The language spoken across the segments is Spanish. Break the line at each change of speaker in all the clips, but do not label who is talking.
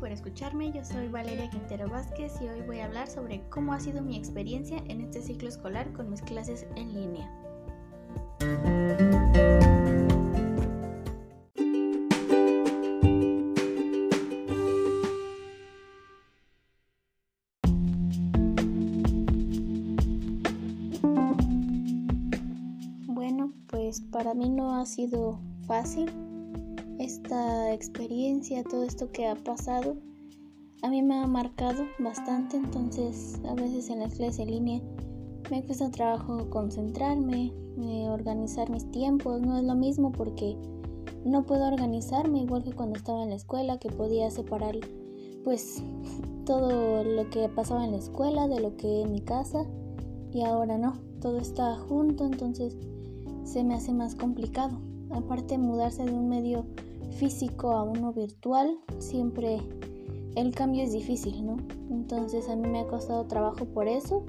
por escucharme. Yo soy Valeria Quintero Vázquez y hoy voy a hablar sobre cómo ha sido mi experiencia en este ciclo escolar con mis clases en línea. Bueno, pues para mí no ha sido fácil esta experiencia, todo esto que ha pasado, a mí me ha marcado bastante, entonces a veces en las clases en línea me cuesta trabajo concentrarme, eh, organizar mis tiempos, no es lo mismo porque no puedo organizarme igual que cuando estaba en la escuela, que podía separar pues todo lo que pasaba en la escuela de lo que en mi casa y ahora no, todo está junto, entonces se me hace más complicado. Aparte mudarse de un medio físico a uno virtual, siempre el cambio es difícil, ¿no? Entonces a mí me ha costado trabajo por eso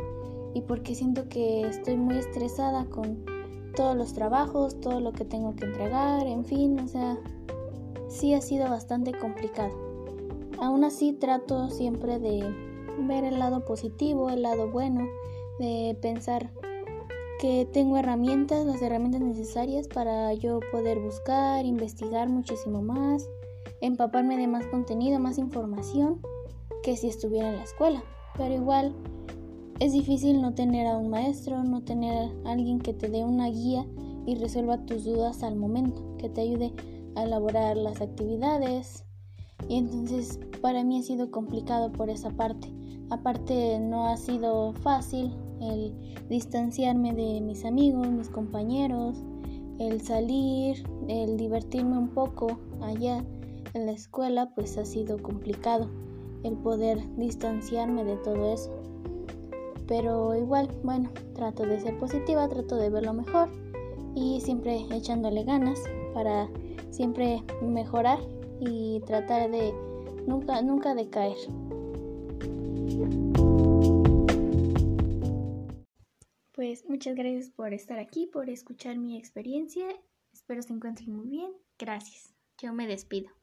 y porque siento que estoy muy estresada con todos los trabajos, todo lo que tengo que entregar, en fin, o sea, sí ha sido bastante complicado. Aún así trato siempre de ver el lado positivo, el lado bueno, de pensar que tengo herramientas, las herramientas necesarias para yo poder buscar, investigar muchísimo más, empaparme de más contenido, más información que si estuviera en la escuela. Pero igual es difícil no tener a un maestro, no tener a alguien que te dé una guía y resuelva tus dudas al momento, que te ayude a elaborar las actividades. Y entonces para mí ha sido complicado por esa parte. Aparte no ha sido fácil el distanciarme de mis amigos, mis compañeros, el salir, el divertirme un poco allá en la escuela, pues ha sido complicado el poder distanciarme de todo eso. Pero igual, bueno, trato de ser positiva, trato de ver lo mejor y siempre echándole ganas para siempre mejorar y tratar de nunca nunca decaer. Pues muchas gracias por estar aquí, por escuchar mi experiencia. Espero se encuentren muy bien. Gracias. Yo me despido.